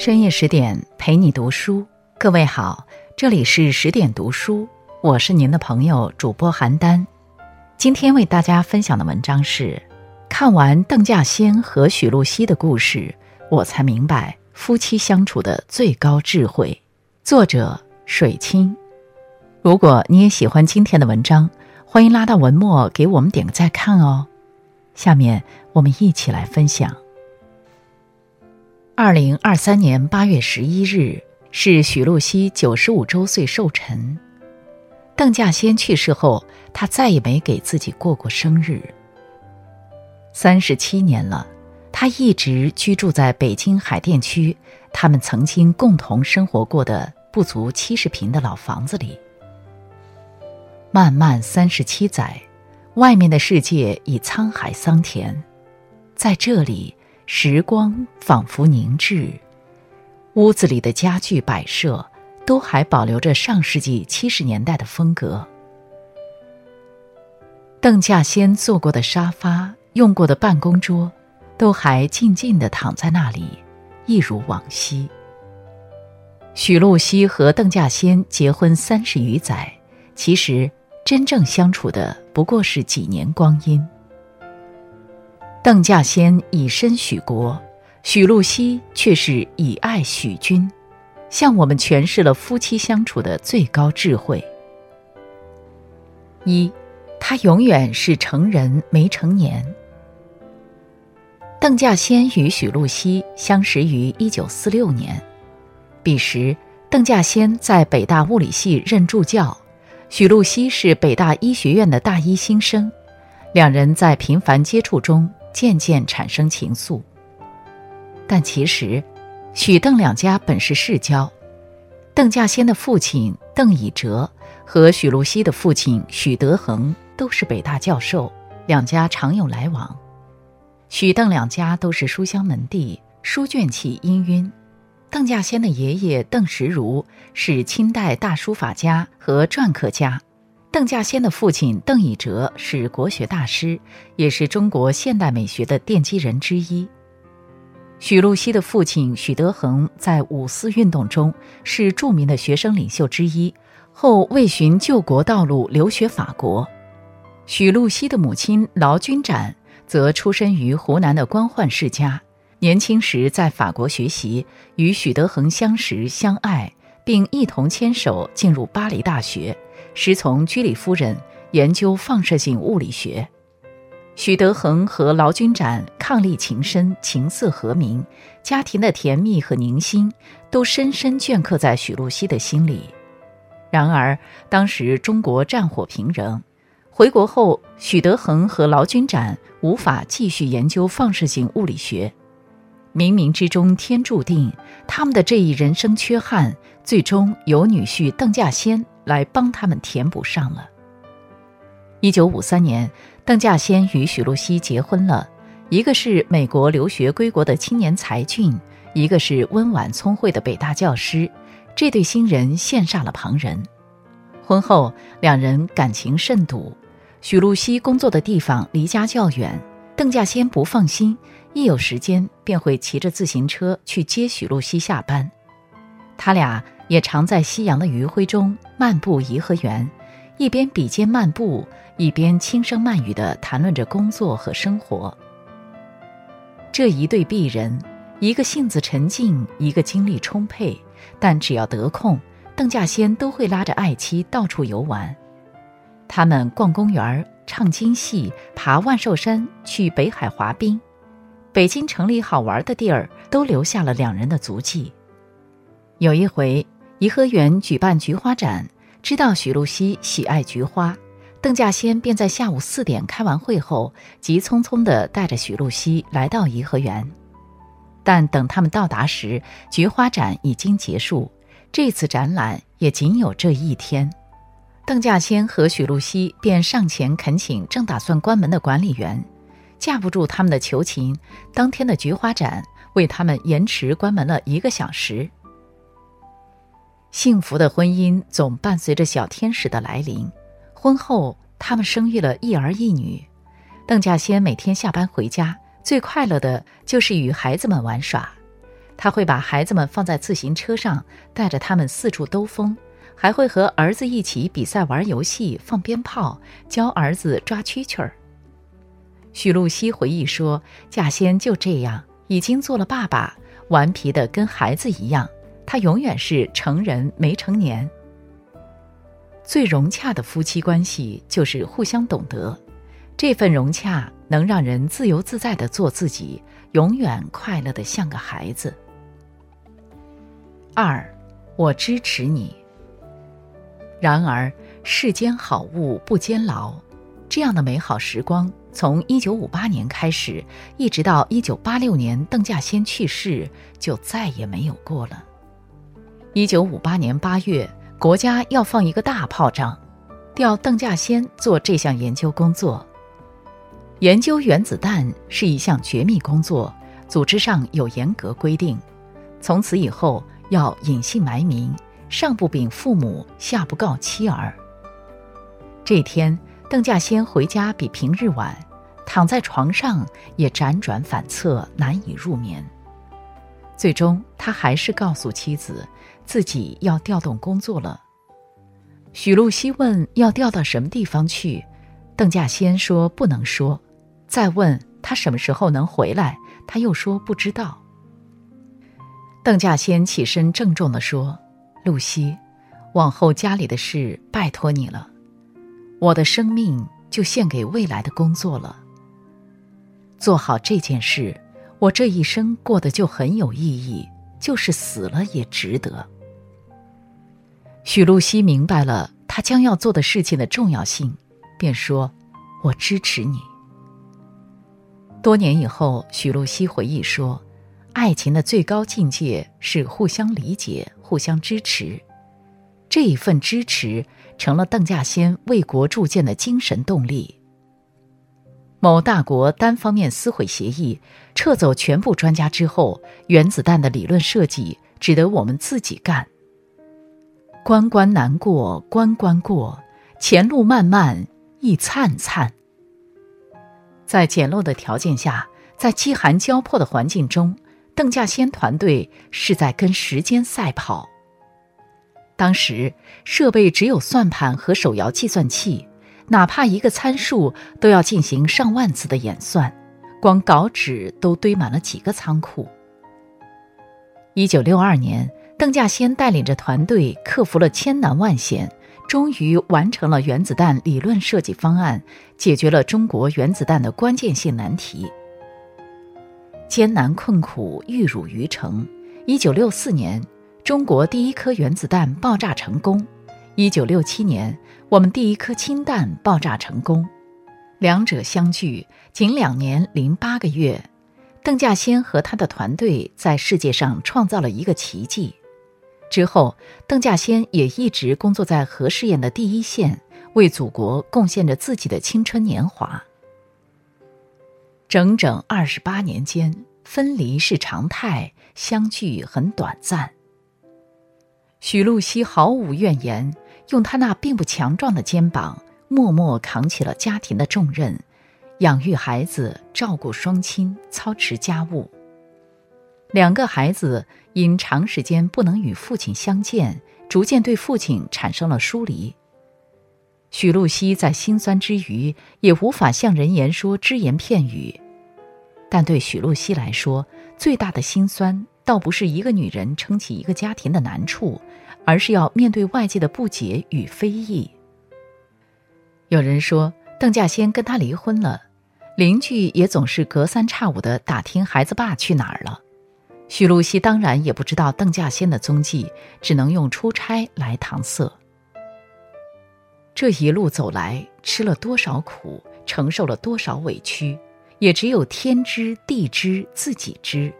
深夜十点陪你读书，各位好，这里是十点读书，我是您的朋友主播邯郸。今天为大家分享的文章是：看完邓稼先和许露西的故事，我才明白夫妻相处的最高智慧。作者水清。如果你也喜欢今天的文章，欢迎拉到文末给我们点个再看哦。下面我们一起来分享。二零二三年八月十一日是许露西九十五周岁寿辰。邓稼先去世后，他再也没给自己过过生日。三十七年了，他一直居住在北京海淀区他们曾经共同生活过的不足七十平的老房子里。漫漫三十七载，外面的世界已沧海桑田，在这里。时光仿佛凝滞，屋子里的家具摆设都还保留着上世纪七十年代的风格。邓稼先坐过的沙发、用过的办公桌，都还静静地躺在那里，一如往昔。许露西和邓稼先结婚三十余载，其实真正相处的不过是几年光阴。邓稼先以身许国，许露西却是以爱许君，向我们诠释了夫妻相处的最高智慧。一，他永远是成人没成年。邓稼先与许露西相识于一九四六年，彼时邓稼先在北大物理系任助教，许露西是北大医学院的大一新生，两人在频繁接触中。渐渐产生情愫，但其实，许邓两家本是世交。邓稼先的父亲邓以哲和许露西的父亲许德恒都是北大教授，两家常有来往。许邓两家都是书香门第，书卷气氤氲。邓稼先的爷爷邓石如是清代大书法家和篆刻家。邓稼先的父亲邓以哲是国学大师，也是中国现代美学的奠基人之一。许露西的父亲许德珩在五四运动中是著名的学生领袖之一，后为寻救国道路留学法国。许露西的母亲劳君展则出身于湖南的官宦世家，年轻时在法国学习，与许德珩相识相爱，并一同牵手进入巴黎大学。师从居里夫人研究放射性物理学，许德恒和劳军展伉俪情深，情色和鸣，家庭的甜蜜和宁心都深深镌刻在许露西的心里。然而，当时中国战火频仍，回国后，许德恒和劳军展无法继续研究放射性物理学。冥冥之中，天注定，他们的这一人生缺憾，最终由女婿邓稼先。来帮他们填补上了。一九五三年，邓稼先与许露西结婚了，一个是美国留学归国的青年才俊，一个是温婉聪慧的北大教师，这对新人羡煞了旁人。婚后，两人感情甚笃。许露西工作的地方离家较远，邓稼先不放心，一有时间便会骑着自行车去接许露西下班。他俩。也常在夕阳的余晖中漫步颐和园，一边比肩漫步，一边轻声慢语地谈论着工作和生活。这一对璧人，一个性子沉静，一个精力充沛，但只要得空，邓稼先都会拉着爱妻到处游玩。他们逛公园、唱京戏、爬万寿山、去北海滑冰，北京城里好玩的地儿都留下了两人的足迹。有一回。颐和园举办菊花展，知道许露西喜爱菊花，邓稼先便在下午四点开完会后，急匆匆地带着许露西来到颐和园。但等他们到达时，菊花展已经结束，这次展览也仅有这一天。邓稼先和许露西便上前恳请正打算关门的管理员，架不住他们的求情，当天的菊花展为他们延迟关门了一个小时。幸福的婚姻总伴随着小天使的来临。婚后，他们生育了一儿一女。邓稼先每天下班回家，最快乐的就是与孩子们玩耍。他会把孩子们放在自行车上，带着他们四处兜风，还会和儿子一起比赛玩游戏、放鞭炮，教儿子抓蛐蛐儿。许露西回忆说：“稼先就这样，已经做了爸爸，顽皮的跟孩子一样。他永远是成人没成年。最融洽的夫妻关系就是互相懂得，这份融洽能让人自由自在的做自己，永远快乐的像个孩子。”二，我支持你。然而世间好物不坚牢，这样的美好时光从一九五八年开始，一直到一九八六年邓稼先去世，就再也没有过了。一九五八年八月，国家要放一个大炮仗，调邓稼先做这项研究工作。研究原子弹是一项绝密工作，组织上有严格规定。从此以后。要隐姓埋名，上不禀父母，下不告妻儿。这天，邓稼先回家比平日晚，躺在床上也辗转反侧，难以入眠。最终，他还是告诉妻子，自己要调动工作了。许露西问要调到什么地方去，邓稼先说不能说。再问他什么时候能回来，他又说不知道。邓稼先起身郑重地说：“露西，往后家里的事拜托你了，我的生命就献给未来的工作了。做好这件事，我这一生过得就很有意义，就是死了也值得。”许露西明白了他将要做的事情的重要性，便说：“我支持你。”多年以后，许露西回忆说。爱情的最高境界是互相理解、互相支持，这一份支持成了邓稼先为国铸剑的精神动力。某大国单方面撕毁协议，撤走全部专家之后，原子弹的理论设计只得我们自己干。关关难过关关过，前路漫漫亦灿灿。在简陋的条件下，在饥寒交迫的环境中。邓稼先团队是在跟时间赛跑。当时设备只有算盘和手摇计算器，哪怕一个参数都要进行上万次的演算，光稿纸都堆满了几个仓库。一九六二年，邓稼先带领着团队克服了千难万险，终于完成了原子弹理论设计方案，解决了中国原子弹的关键性难题。艰难困苦，玉汝于成。一九六四年，中国第一颗原子弹爆炸成功；一九六七年，我们第一颗氢弹爆炸成功。两者相距仅两年零八个月，邓稼先和他的团队在世界上创造了一个奇迹。之后，邓稼先也一直工作在核试验的第一线，为祖国贡献着自己的青春年华。整整二十八年间，分离是常态，相聚很短暂。许露西毫无怨言，用她那并不强壮的肩膀，默默扛起了家庭的重任，养育孩子，照顾双亲，操持家务。两个孩子因长时间不能与父亲相见，逐渐对父亲产生了疏离。许露西在心酸之余，也无法向人言说只言片语。但对许露西来说，最大的心酸，倒不是一个女人撑起一个家庭的难处，而是要面对外界的不解与非议。有人说，邓稼先跟他离婚了，邻居也总是隔三差五的打听孩子爸去哪儿了。许露西当然也不知道邓稼先的踪迹，只能用出差来搪塞。这一路走来，吃了多少苦，承受了多少委屈，也只有天知地知自己知。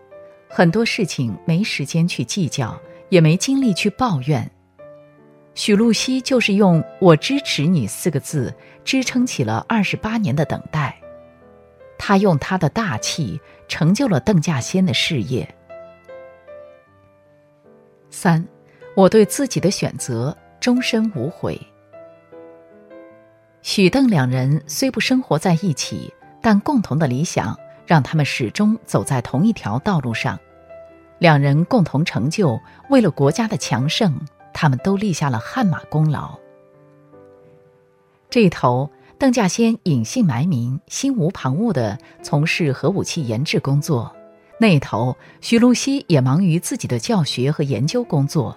很多事情没时间去计较，也没精力去抱怨。许露西就是用“我支持你”四个字支撑起了二十八年的等待。他用他的大气成就了邓稼先的事业。三，我对自己的选择终身无悔。许邓两人虽不生活在一起，但共同的理想让他们始终走在同一条道路上。两人共同成就，为了国家的强盛，他们都立下了汗马功劳。这一头，邓稼先隐姓埋名，心无旁骛地从事核武器研制工作；那头，许露西也忙于自己的教学和研究工作。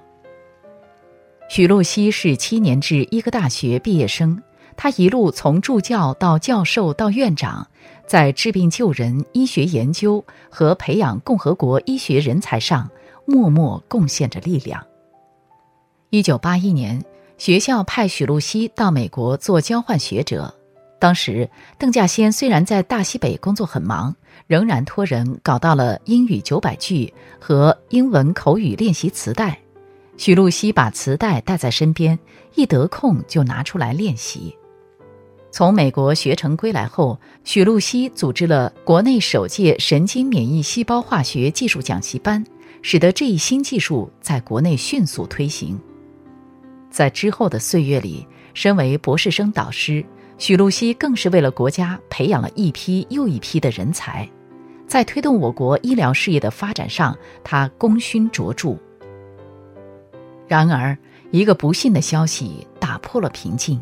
许露西是七年制医科大学毕业生，他一路从助教到教授到院长，在治病救人、医学研究和培养共和国医学人才上默默贡献着力量。一九八一年。学校派许露西到美国做交换学者。当时，邓稼先虽然在大西北工作很忙，仍然托人搞到了英语九百句和英文口语练习磁带。许露西把磁带带在身边，一得空就拿出来练习。从美国学成归来后，许露西组织了国内首届神经免疫细胞化学技术讲习班，使得这一新技术在国内迅速推行。在之后的岁月里，身为博士生导师，许露西更是为了国家培养了一批又一批的人才，在推动我国医疗事业的发展上，他功勋卓著。然而，一个不幸的消息打破了平静：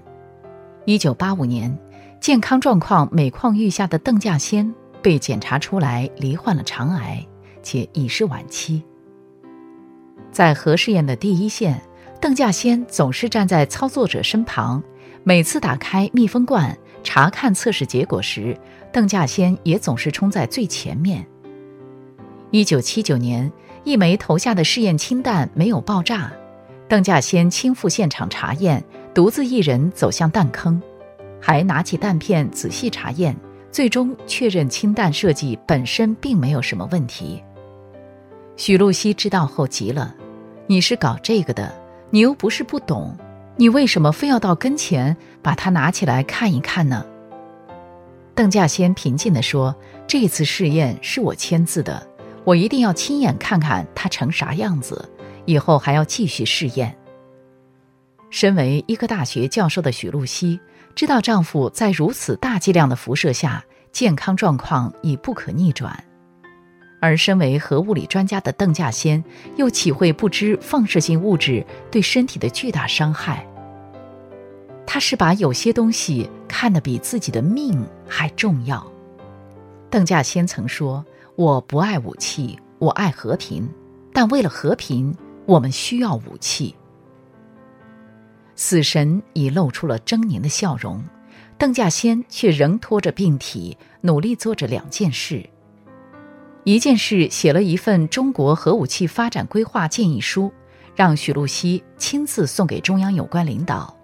一九八五年，健康状况每况愈下的邓稼先被检查出来罹患了肠癌，且已是晚期。在核试验的第一线。邓稼先总是站在操作者身旁，每次打开密封罐查看测试结果时，邓稼先也总是冲在最前面。一九七九年，一枚投下的试验氢弹没有爆炸，邓稼先亲赴现场查验，独自一人走向弹坑，还拿起弹片仔细查验，最终确认氢弹设计本身并没有什么问题。许禄熙知道后急了：“你是搞这个的？”你又不是不懂，你为什么非要到跟前把它拿起来看一看呢？邓稼先平静地说：“这次试验是我签字的，我一定要亲眼看看它成啥样子，以后还要继续试验。”身为医科大学教授的许露西知道丈夫在如此大剂量的辐射下健康状况已不可逆转。而身为核物理专家的邓稼先，又岂会不知放射性物质对身体的巨大伤害？他是把有些东西看得比自己的命还重要。邓稼先曾说：“我不爱武器，我爱和平，但为了和平，我们需要武器。”死神已露出了狰狞的笑容，邓稼先却仍拖着病体，努力做着两件事。一件事写了一份中国核武器发展规划建议书，让许露西亲自送给中央有关领导。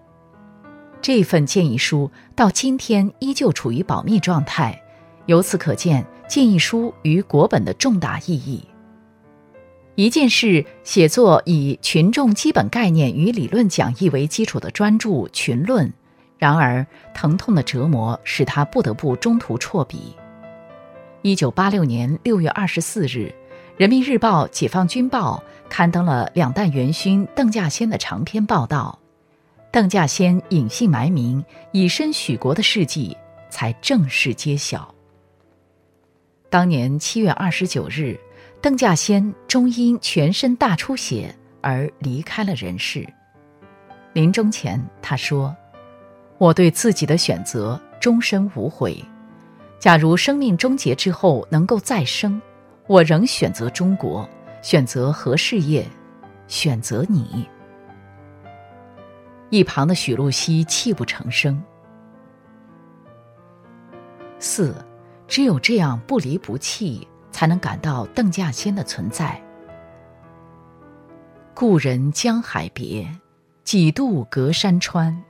这份建议书到今天依旧处于保密状态，由此可见建议书与国本的重大意义。一件事写作以群众基本概念与理论讲义为基础的专著《群论》，然而疼痛的折磨使他不得不中途辍笔。一九八六年六月二十四日，《人民日报》《解放军报》刊登了两弹元勋邓稼先的长篇报道，邓稼先隐姓埋名、以身许国的事迹才正式揭晓。当年七月二十九日，邓稼先终因全身大出血而离开了人世。临终前，他说：“我对自己的选择终身无悔。”假如生命终结之后能够再生，我仍选择中国，选择核事业，选择你。一旁的许露西泣不成声。四，只有这样不离不弃，才能感到邓稼先的存在。故人江海别，几度隔山川。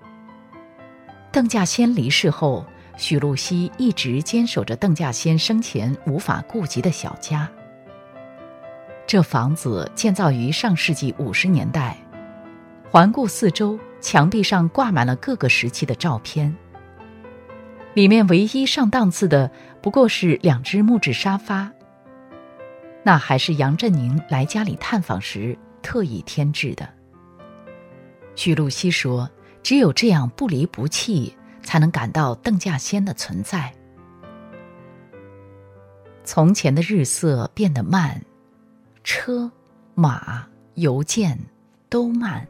邓稼先离世后。许露西一直坚守着邓稼先生前无法顾及的小家。这房子建造于上世纪五十年代，环顾四周，墙壁上挂满了各个时期的照片。里面唯一上档次的不过是两只木质沙发，那还是杨振宁来家里探访时特意添置的。许露西说：“只有这样不离不弃。”才能感到邓稼先的存在。从前的日色变得慢，车马邮件都慢，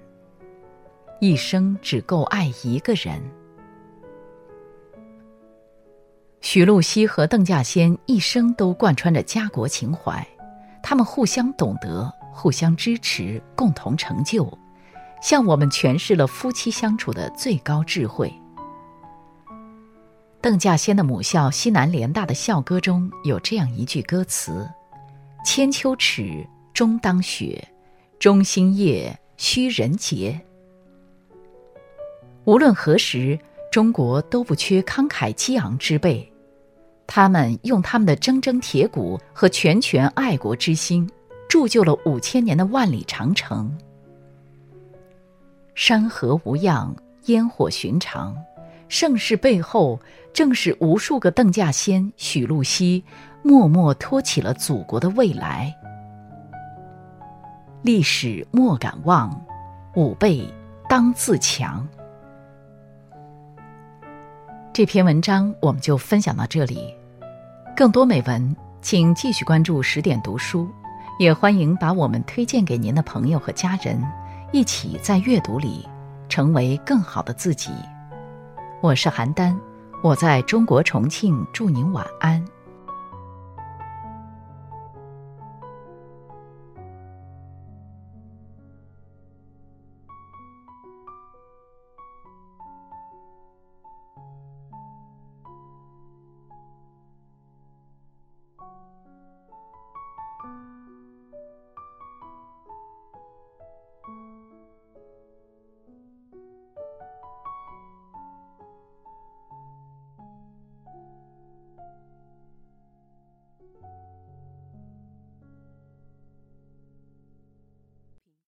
一生只够爱一个人。许露西和邓稼先一生都贯穿着家国情怀，他们互相懂得，互相支持，共同成就，向我们诠释了夫妻相处的最高智慧。邓稼先的母校西南联大的校歌中有这样一句歌词：“千秋耻，终当雪；中心夜，须人节。”无论何时，中国都不缺慷慨激昂之辈。他们用他们的铮铮铁骨和拳拳爱国之心，铸就了五千年的万里长城。山河无恙，烟火寻常，盛世背后，正是无数个邓稼先、许露西，默默托起了祖国的未来。历史莫敢忘，吾辈当自强。这篇文章我们就分享到这里。更多美文，请继续关注十点读书，也欢迎把我们推荐给您的朋友和家人，一起在阅读里成为更好的自己。我是邯郸，我在中国重庆，祝您晚安。